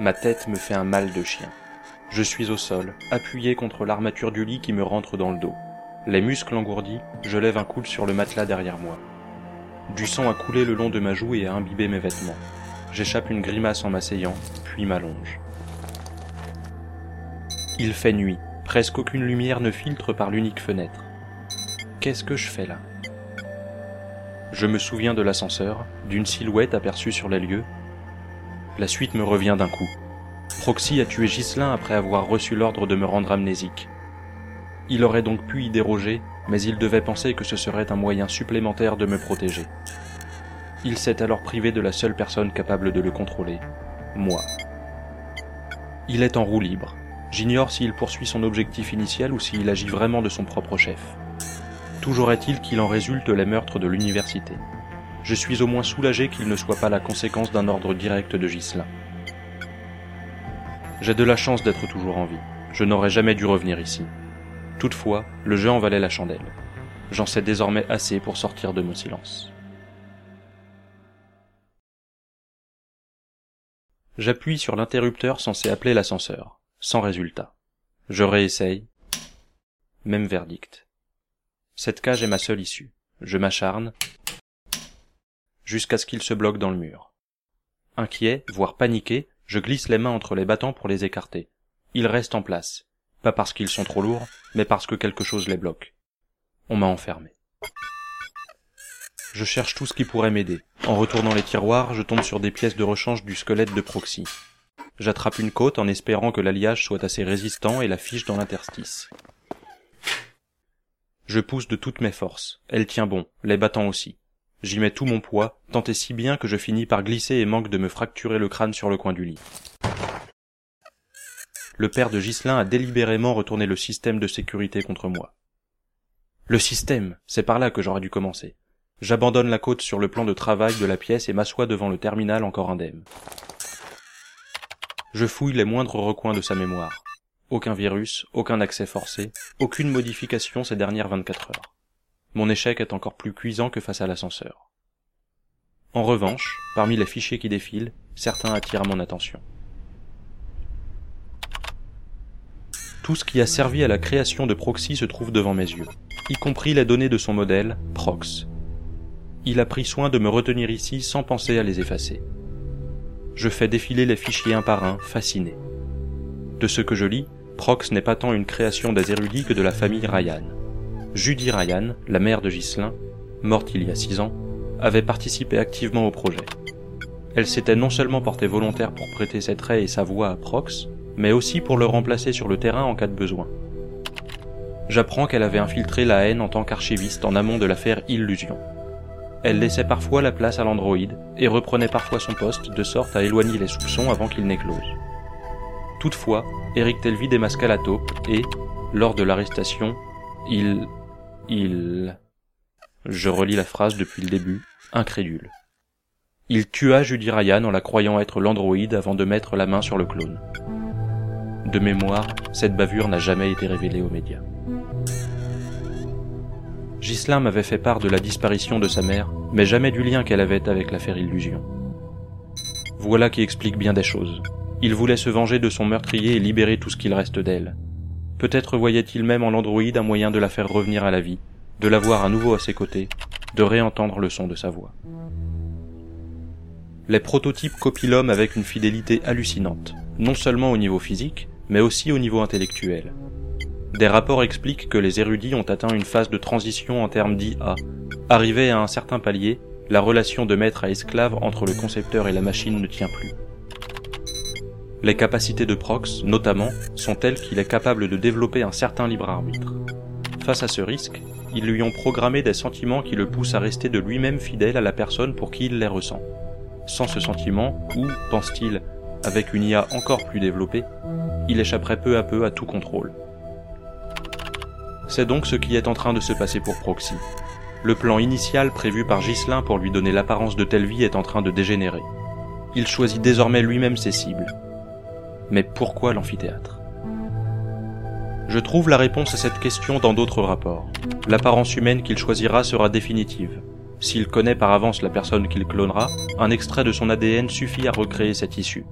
Ma tête me fait un mal de chien. Je suis au sol, appuyé contre l'armature du lit qui me rentre dans le dos. Les muscles engourdis, je lève un coude sur le matelas derrière moi. Du sang a coulé le long de ma joue et a imbibé mes vêtements. J'échappe une grimace en m'asseyant, puis m'allonge. Il fait nuit, presque aucune lumière ne filtre par l'unique fenêtre. Qu'est-ce que je fais là? Je me souviens de l'ascenseur, d'une silhouette aperçue sur les lieux. La suite me revient d'un coup. Proxy a tué Ghislain après avoir reçu l'ordre de me rendre amnésique. Il aurait donc pu y déroger, mais il devait penser que ce serait un moyen supplémentaire de me protéger. Il s'est alors privé de la seule personne capable de le contrôler, moi. Il est en roue libre. J'ignore s'il poursuit son objectif initial ou s'il agit vraiment de son propre chef. Toujours est-il qu'il en résulte les meurtres de l'université. Je suis au moins soulagé qu'il ne soit pas la conséquence d'un ordre direct de Ghislain. J'ai de la chance d'être toujours en vie. Je n'aurais jamais dû revenir ici. Toutefois, le jeu en valait la chandelle. J'en sais désormais assez pour sortir de mon silence. J'appuie sur l'interrupteur censé appeler l'ascenseur, sans résultat. Je réessaye. Même verdict. Cette cage est ma seule issue. Je m'acharne jusqu'à ce qu'il se bloque dans le mur. Inquiet, voire paniqué, je glisse les mains entre les battants pour les écarter. Ils restent en place, pas parce qu'ils sont trop lourds, mais parce que quelque chose les bloque. On m'a enfermé. Je cherche tout ce qui pourrait m'aider. En retournant les tiroirs, je tombe sur des pièces de rechange du squelette de Proxy. J'attrape une côte en espérant que l'alliage soit assez résistant et la fiche dans l'interstice. Je pousse de toutes mes forces. Elle tient bon, les battants aussi. J'y mets tout mon poids, tant et si bien que je finis par glisser et manque de me fracturer le crâne sur le coin du lit le père de Ghislain a délibérément retourné le système de sécurité contre moi. Le système, c'est par là que j'aurais dû commencer. J'abandonne la côte sur le plan de travail de la pièce et m'assois devant le terminal encore indemne. Je fouille les moindres recoins de sa mémoire. Aucun virus, aucun accès forcé, aucune modification ces dernières 24 heures. Mon échec est encore plus cuisant que face à l'ascenseur. En revanche, parmi les fichiers qui défilent, certains attirent mon attention. Tout ce qui a servi à la création de Proxy se trouve devant mes yeux, y compris les données de son modèle, Prox. Il a pris soin de me retenir ici sans penser à les effacer. Je fais défiler les fichiers un par un, fasciné. De ce que je lis, Prox n'est pas tant une création des érudits que de la famille Ryan. Judy Ryan, la mère de Ghislain, morte il y a six ans, avait participé activement au projet. Elle s'était non seulement portée volontaire pour prêter ses traits et sa voix à Prox, mais aussi pour le remplacer sur le terrain en cas de besoin. J'apprends qu'elle avait infiltré la haine en tant qu'archiviste en amont de l'affaire Illusion. Elle laissait parfois la place à l'androïde et reprenait parfois son poste de sorte à éloigner les soupçons avant qu'ils n'éclosent. Toutefois, Eric Telvi démasqua la taupe et, lors de l'arrestation, il... il... Je relis la phrase depuis le début, incrédule. Il tua Judy Ryan en la croyant être l'androïde avant de mettre la main sur le clone. De mémoire, cette bavure n'a jamais été révélée aux médias. Ghislain m'avait fait part de la disparition de sa mère, mais jamais du lien qu'elle avait avec l'affaire Illusion. Voilà qui explique bien des choses. Il voulait se venger de son meurtrier et libérer tout ce qu'il reste d'elle. Peut-être voyait-il même en l'androïde un moyen de la faire revenir à la vie, de la voir à nouveau à ses côtés, de réentendre le son de sa voix. Les prototypes copient l'homme avec une fidélité hallucinante, non seulement au niveau physique, mais aussi au niveau intellectuel. Des rapports expliquent que les érudits ont atteint une phase de transition en termes d'IA. Arrivé à un certain palier, la relation de maître à esclave entre le concepteur et la machine ne tient plus. Les capacités de Prox, notamment, sont telles qu'il est capable de développer un certain libre arbitre. Face à ce risque, ils lui ont programmé des sentiments qui le poussent à rester de lui-même fidèle à la personne pour qui il les ressent. Sans ce sentiment, ou, pense-t-il, avec une IA encore plus développée, il échapperait peu à peu à tout contrôle. C'est donc ce qui est en train de se passer pour Proxy. Le plan initial prévu par Ghislain pour lui donner l'apparence de telle vie est en train de dégénérer. Il choisit désormais lui-même ses cibles. Mais pourquoi l'amphithéâtre? Je trouve la réponse à cette question dans d'autres rapports. L'apparence humaine qu'il choisira sera définitive. S'il connaît par avance la personne qu'il clonera, un extrait de son ADN suffit à recréer cette issue.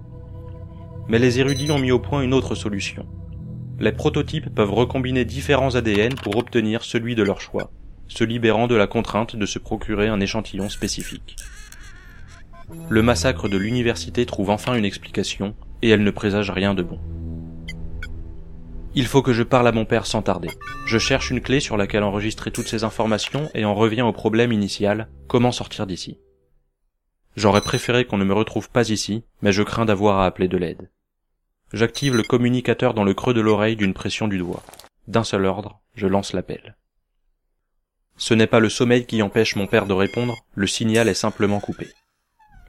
Mais les érudits ont mis au point une autre solution. Les prototypes peuvent recombiner différents ADN pour obtenir celui de leur choix, se libérant de la contrainte de se procurer un échantillon spécifique. Le massacre de l'université trouve enfin une explication, et elle ne présage rien de bon. Il faut que je parle à mon père sans tarder. Je cherche une clé sur laquelle enregistrer toutes ces informations et en reviens au problème initial, comment sortir d'ici. J'aurais préféré qu'on ne me retrouve pas ici, mais je crains d'avoir à appeler de l'aide. J'active le communicateur dans le creux de l'oreille d'une pression du doigt. D'un seul ordre, je lance l'appel. Ce n'est pas le sommeil qui empêche mon père de répondre, le signal est simplement coupé.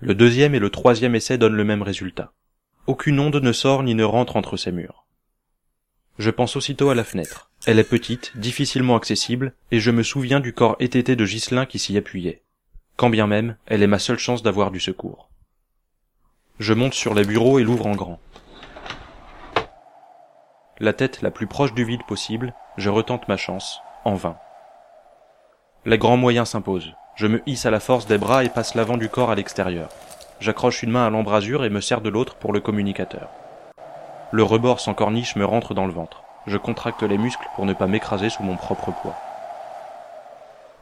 Le deuxième et le troisième essai donnent le même résultat. Aucune onde ne sort ni ne rentre entre ces murs. Je pense aussitôt à la fenêtre. Elle est petite, difficilement accessible, et je me souviens du corps étété de Ghislain qui s'y appuyait. Quand bien même, elle est ma seule chance d'avoir du secours. Je monte sur les bureaux et l'ouvre en grand. La tête la plus proche du vide possible, je retente ma chance, en vain. Les grands moyens s'imposent. Je me hisse à la force des bras et passe l'avant du corps à l'extérieur. J'accroche une main à l'embrasure et me sers de l'autre pour le communicateur. Le rebord sans corniche me rentre dans le ventre. Je contracte les muscles pour ne pas m'écraser sous mon propre poids.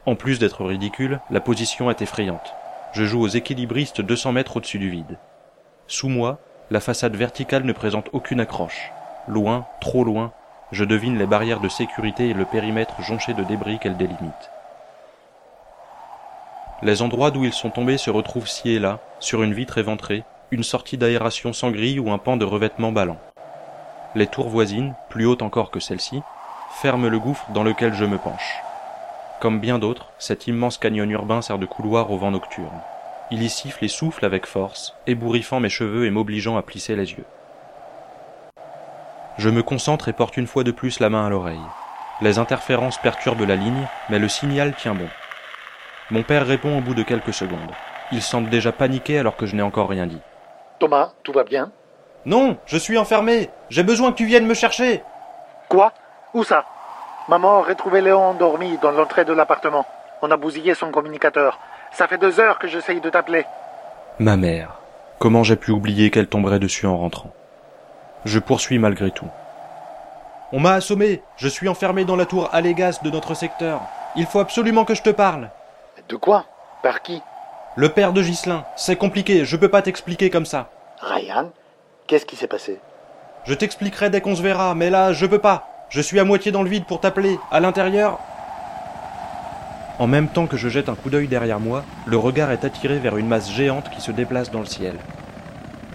En plus d'être ridicule, la position est effrayante. Je joue aux équilibristes 200 mètres au-dessus du vide. Sous moi, la façade verticale ne présente aucune accroche. Loin, trop loin, je devine les barrières de sécurité et le périmètre jonché de débris qu'elles délimitent. Les endroits d'où ils sont tombés se retrouvent ci et là, sur une vitre éventrée, une sortie d'aération sans grille ou un pan de revêtement ballant. Les tours voisines, plus hautes encore que celle-ci, ferment le gouffre dans lequel je me penche. Comme bien d'autres, cet immense canyon urbain sert de couloir au vent nocturne. Il y siffle et souffle avec force, ébouriffant mes cheveux et m'obligeant à plisser les yeux. Je me concentre et porte une fois de plus la main à l'oreille. Les interférences perturbent la ligne, mais le signal tient bon. Mon père répond au bout de quelques secondes. Il semble déjà paniqué alors que je n'ai encore rien dit. Thomas, tout va bien? Non, je suis enfermé. J'ai besoin que tu viennes me chercher. Quoi? Où ça? Maman aurait trouvé Léon endormi dans l'entrée de l'appartement. On a bousillé son communicateur. Ça fait deux heures que j'essaye de t'appeler. Ma mère. Comment j'ai pu oublier qu'elle tomberait dessus en rentrant? Je poursuis malgré tout. On m'a assommé. Je suis enfermé dans la tour Allégas de notre secteur. Il faut absolument que je te parle. De quoi? Par qui? Le père de Ghislain. C'est compliqué. Je peux pas t'expliquer comme ça. Ryan Qu'est-ce qui s'est passé? Je t'expliquerai dès qu'on se verra, mais là, je peux pas. Je suis à moitié dans le vide pour t'appeler. À l'intérieur. En même temps que je jette un coup d'œil derrière moi, le regard est attiré vers une masse géante qui se déplace dans le ciel.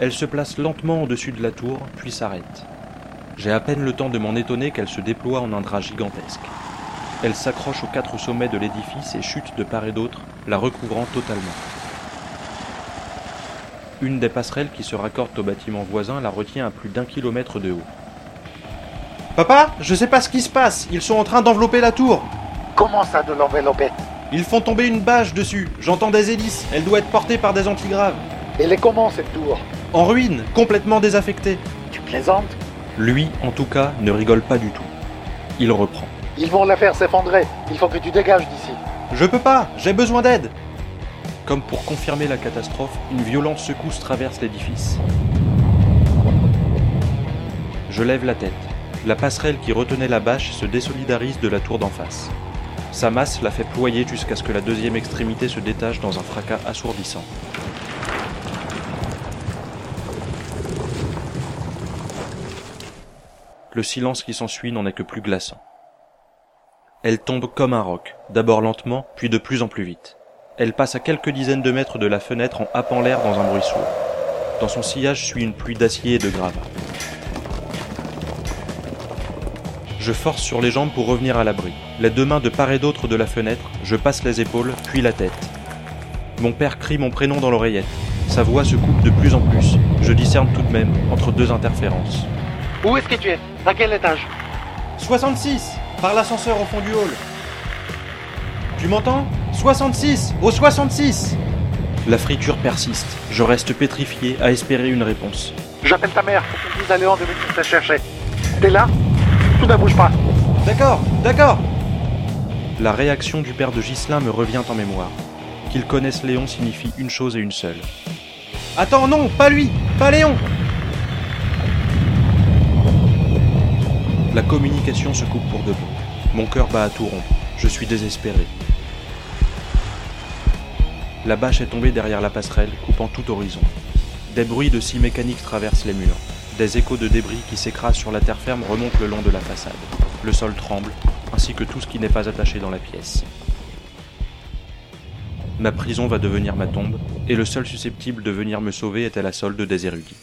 Elle se place lentement au-dessus de la tour, puis s'arrête. J'ai à peine le temps de m'en étonner qu'elle se déploie en un drap gigantesque. Elle s'accroche aux quatre sommets de l'édifice et chute de part et d'autre, la recouvrant totalement. Une des passerelles qui se raccordent au bâtiment voisin la retient à plus d'un kilomètre de haut. Papa, je sais pas ce qui se passe. Ils sont en train d'envelopper la tour. Comment ça de l'envelopper? Ils font tomber une bâche dessus. J'entends des hélices. Elle doit être portée par des antigraves. Elle est comment cette tour? En ruine, complètement désaffectée. Tu plaisantes? Lui, en tout cas, ne rigole pas du tout. Il reprend. Ils vont la faire s'effondrer. Il faut que tu dégages d'ici. Je peux pas, j'ai besoin d'aide. Comme pour confirmer la catastrophe, une violente secousse traverse l'édifice. Je lève la tête. La passerelle qui retenait la bâche se désolidarise de la tour d'en face. Sa masse la fait ployer jusqu'à ce que la deuxième extrémité se détache dans un fracas assourdissant. Le silence qui s'ensuit n'en est que plus glaçant. Elle tombe comme un roc, d'abord lentement, puis de plus en plus vite. Elle passe à quelques dizaines de mètres de la fenêtre en happant l'air dans un bruit sourd. Dans son sillage suit une pluie d'acier et de gravats. Je force sur les jambes pour revenir à l'abri. Les deux mains de part et d'autre de la fenêtre, je passe les épaules, puis la tête. Mon père crie mon prénom dans l'oreillette. Sa voix se coupe de plus en plus. Je discerne tout de même entre deux interférences. Où est-ce que tu es? À quel étage? 66 Par l'ascenseur au fond du hall. Tu m'entends? 66 Au 66 La friture persiste. Je reste pétrifié à espérer une réponse. J'appelle ta mère pour qu'on dise à Léon de venir te chercher. T'es là? Tout ne bouge pas. D'accord, d'accord La réaction du père de Ghislain me revient en mémoire. Qu'il connaisse Léon signifie une chose et une seule. Attends, non, pas lui Pas Léon La communication se coupe pour de bon. Mon cœur bat à tout rompre. Je suis désespéré. La bâche est tombée derrière la passerelle, coupant tout horizon. Des bruits de scie mécaniques traversent les murs. Des échos de débris qui s'écrasent sur la terre ferme remontent le long de la façade. Le sol tremble, ainsi que tout ce qui n'est pas attaché dans la pièce. Ma prison va devenir ma tombe, et le seul susceptible de venir me sauver à la solde des érudits.